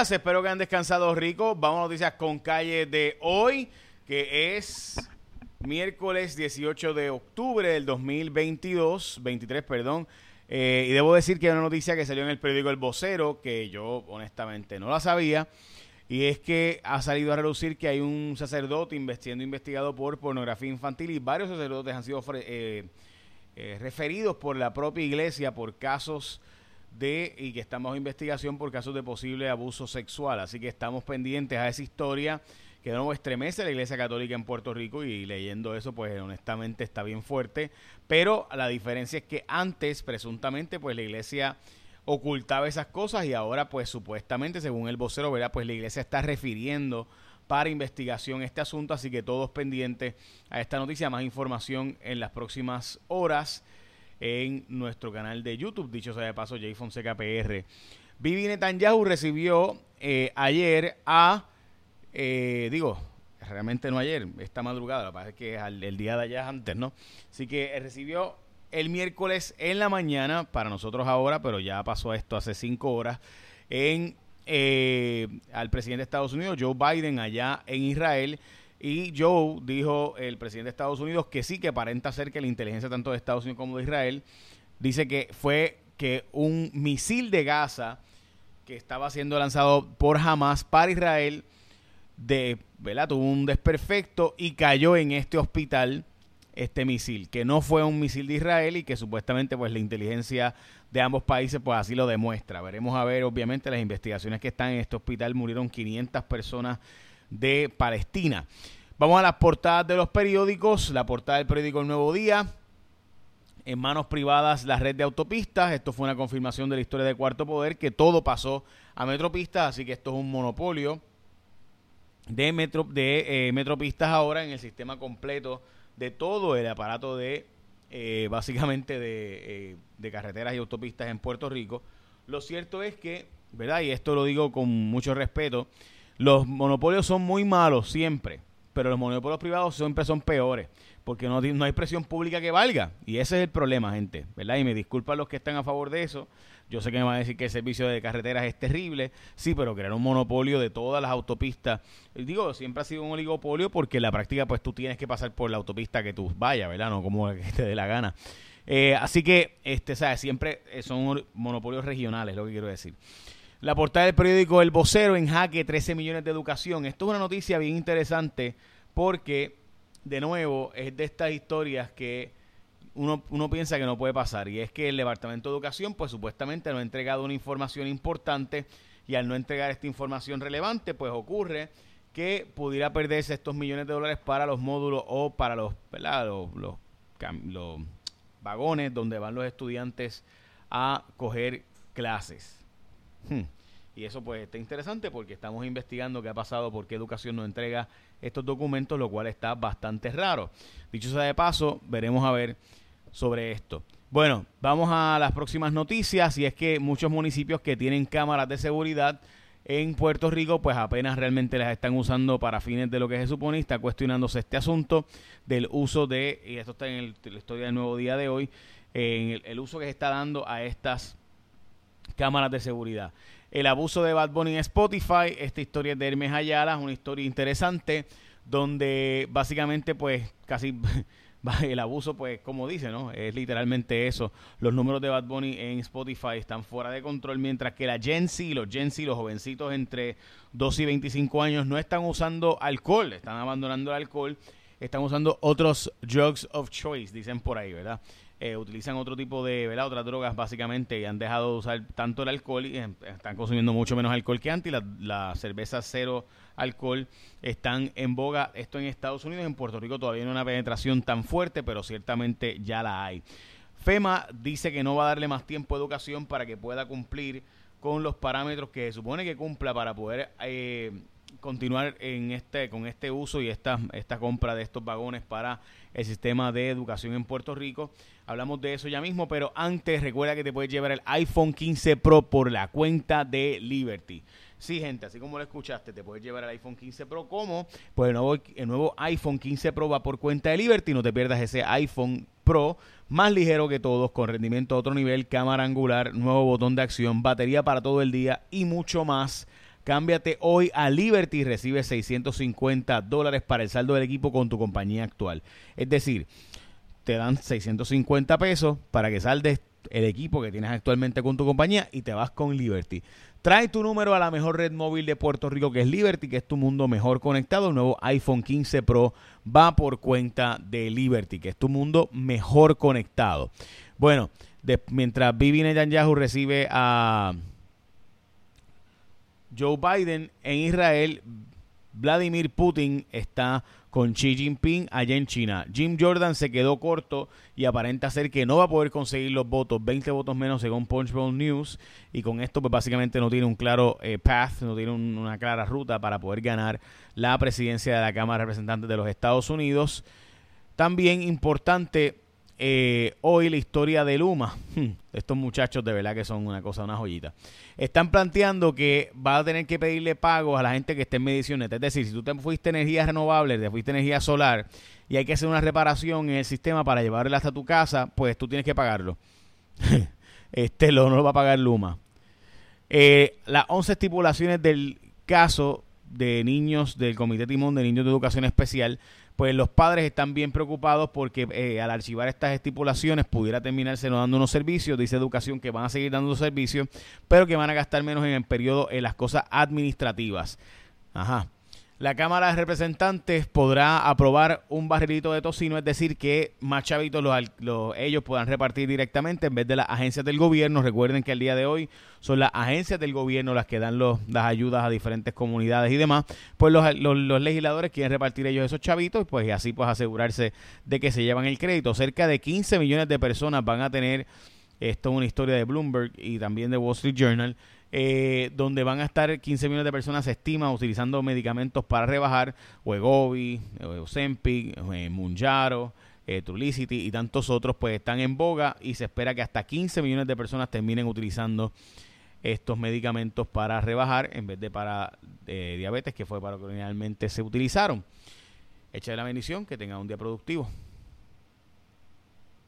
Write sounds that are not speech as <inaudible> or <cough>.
espero que han descansado rico. Vamos a noticias con calle de hoy, que es miércoles 18 de octubre del 2022, 23, perdón. Eh, y debo decir que hay una noticia que salió en el periódico El Vocero, que yo honestamente no la sabía, y es que ha salido a relucir que hay un sacerdote siendo investigado por pornografía infantil y varios sacerdotes han sido eh, eh, referidos por la propia iglesia por casos de y que estamos bajo investigación por casos de posible abuso sexual. Así que estamos pendientes a esa historia que nuevo estremece la Iglesia Católica en Puerto Rico y leyendo eso pues honestamente está bien fuerte, pero la diferencia es que antes presuntamente pues la Iglesia ocultaba esas cosas y ahora pues supuestamente según el vocero, ¿verdad? Pues la Iglesia está refiriendo para investigación este asunto, así que todos pendientes a esta noticia, más información en las próximas horas en nuestro canal de YouTube, dicho sea de paso, J Fonseca PR. Vivi Netanyahu recibió eh, ayer a, eh, digo, realmente no ayer, esta madrugada, que pasa es que el día de allá antes, ¿no? Así que recibió el miércoles en la mañana, para nosotros ahora, pero ya pasó esto hace cinco horas, en eh, al presidente de Estados Unidos, Joe Biden, allá en Israel. Y Joe dijo, el presidente de Estados Unidos, que sí, que aparenta ser que la inteligencia tanto de Estados Unidos como de Israel dice que fue que un misil de Gaza que estaba siendo lanzado por Hamas para Israel de, ¿verdad? tuvo un desperfecto y cayó en este hospital este misil, que no fue un misil de Israel y que supuestamente pues la inteligencia de ambos países pues así lo demuestra. Veremos a ver obviamente las investigaciones que están en este hospital, murieron 500 personas de Palestina. Vamos a las portadas de los periódicos. La portada del periódico El Nuevo Día. En manos privadas la red de autopistas. Esto fue una confirmación de la historia de Cuarto Poder, que todo pasó a Metropistas, así que esto es un monopolio de, metro, de eh, Metropistas ahora en el sistema completo de todo el aparato de, eh, básicamente, de, eh, de carreteras y autopistas en Puerto Rico. Lo cierto es que, ¿verdad? Y esto lo digo con mucho respeto, los monopolios son muy malos siempre, pero los monopolios privados siempre son peores, porque no, no hay presión pública que valga. Y ese es el problema, gente, ¿verdad? Y me disculpan los que están a favor de eso. Yo sé que me van a decir que el servicio de carreteras es terrible, sí, pero crear un monopolio de todas las autopistas, digo, siempre ha sido un oligopolio porque en la práctica pues tú tienes que pasar por la autopista que tú vayas, ¿verdad? No como que <laughs> te dé la gana. Eh, así que, este, ¿sabes? Siempre son monopolios regionales, lo que quiero decir. La portada del periódico El Vocero en jaque 13 millones de educación. Esto es una noticia bien interesante porque, de nuevo, es de estas historias que uno, uno piensa que no puede pasar. Y es que el Departamento de Educación, pues supuestamente no ha entregado una información importante y al no entregar esta información relevante, pues ocurre que pudiera perderse estos millones de dólares para los módulos o para los, los, los, los vagones donde van los estudiantes a coger clases. Hmm. Y eso pues está interesante porque estamos investigando qué ha pasado, por qué educación no entrega estos documentos, lo cual está bastante raro. Dicho sea de paso, veremos a ver sobre esto. Bueno, vamos a las próximas noticias y es que muchos municipios que tienen cámaras de seguridad en Puerto Rico, pues apenas realmente las están usando para fines de lo que se supone. Está cuestionándose este asunto del uso de, y esto está en la historia del nuevo día de hoy, en el uso que se está dando a estas cámaras de seguridad. El abuso de Bad Bunny en Spotify, esta historia es de Hermes Ayala, una historia interesante donde básicamente pues casi <laughs> el abuso pues como dice, ¿no? Es literalmente eso. Los números de Bad Bunny en Spotify están fuera de control mientras que la Gen Z, los Gen Z, los jovencitos entre 12 y 25 años no están usando alcohol, están abandonando el alcohol, están usando otros drugs of choice, dicen por ahí, ¿verdad? Eh, utilizan otro tipo de, ¿verdad? Otras drogas básicamente y han dejado de usar tanto el alcohol y em, están consumiendo mucho menos alcohol que antes. Y la, cerveza cero alcohol están en boga. Esto en Estados Unidos, en Puerto Rico todavía no hay una penetración tan fuerte, pero ciertamente ya la hay. FEMA dice que no va a darle más tiempo de educación para que pueda cumplir con los parámetros que se supone que cumpla para poder eh, continuar en este con este uso y esta, esta compra de estos vagones para el sistema de educación en Puerto Rico. Hablamos de eso ya mismo, pero antes recuerda que te puedes llevar el iPhone 15 Pro por la cuenta de Liberty. Sí, gente, así como lo escuchaste, te puedes llevar el iPhone 15 Pro. ¿Cómo? Pues el nuevo, el nuevo iPhone 15 Pro va por cuenta de Liberty. No te pierdas ese iPhone Pro más ligero que todos, con rendimiento a otro nivel, cámara angular, nuevo botón de acción, batería para todo el día y mucho más Cámbiate hoy a Liberty y recibe 650 dólares para el saldo del equipo con tu compañía actual. Es decir, te dan 650 pesos para que saldes el equipo que tienes actualmente con tu compañía y te vas con Liberty. Trae tu número a la mejor red móvil de Puerto Rico que es Liberty, que es tu mundo mejor conectado. El nuevo iPhone 15 Pro va por cuenta de Liberty, que es tu mundo mejor conectado. Bueno, mientras Bibi Netanyahu recibe a Joe Biden en Israel, Vladimir Putin está con Xi Jinping allá en China. Jim Jordan se quedó corto y aparenta ser que no va a poder conseguir los votos, 20 votos menos según Punchbowl News, y con esto pues básicamente no tiene un claro eh, path, no tiene una clara ruta para poder ganar la presidencia de la Cámara de Representantes de los Estados Unidos. También importante eh, hoy la historia de Luma. Hmm, estos muchachos de verdad que son una cosa, una joyita. Están planteando que va a tener que pedirle pagos a la gente que esté en mediciones. Es decir, si tú te fuiste energía renovable, te fuiste energía solar y hay que hacer una reparación en el sistema para llevarla hasta tu casa, pues tú tienes que pagarlo. <laughs> este lo no lo va a pagar Luma. Eh, las 11 estipulaciones del caso de niños del Comité Timón de Niños de Educación Especial pues los padres están bien preocupados porque eh, al archivar estas estipulaciones pudiera terminarse no dando unos servicios, dice Educación que van a seguir dando servicios, pero que van a gastar menos en el periodo en las cosas administrativas. Ajá. La Cámara de Representantes podrá aprobar un barrilito de tocino, es decir, que más chavitos los, ellos puedan repartir directamente en vez de las agencias del gobierno. Recuerden que al día de hoy son las agencias del gobierno las que dan los, las ayudas a diferentes comunidades y demás. Pues los, los, legisladores quieren repartir ellos esos chavitos pues, y así pues asegurarse de que se llevan el crédito. Cerca de 15 millones de personas van a tener, esto es una historia de Bloomberg y también de Wall Street Journal, eh, donde van a estar 15 millones de personas, se estima, utilizando medicamentos para rebajar, Wegovy, Ozempic, eh, Munjaro, eh, Trulicity y tantos otros, pues están en boga y se espera que hasta 15 millones de personas terminen utilizando estos medicamentos para rebajar en vez de para diabetes, que fue para lo que originalmente se utilizaron. Echa la bendición, que tengan un día productivo.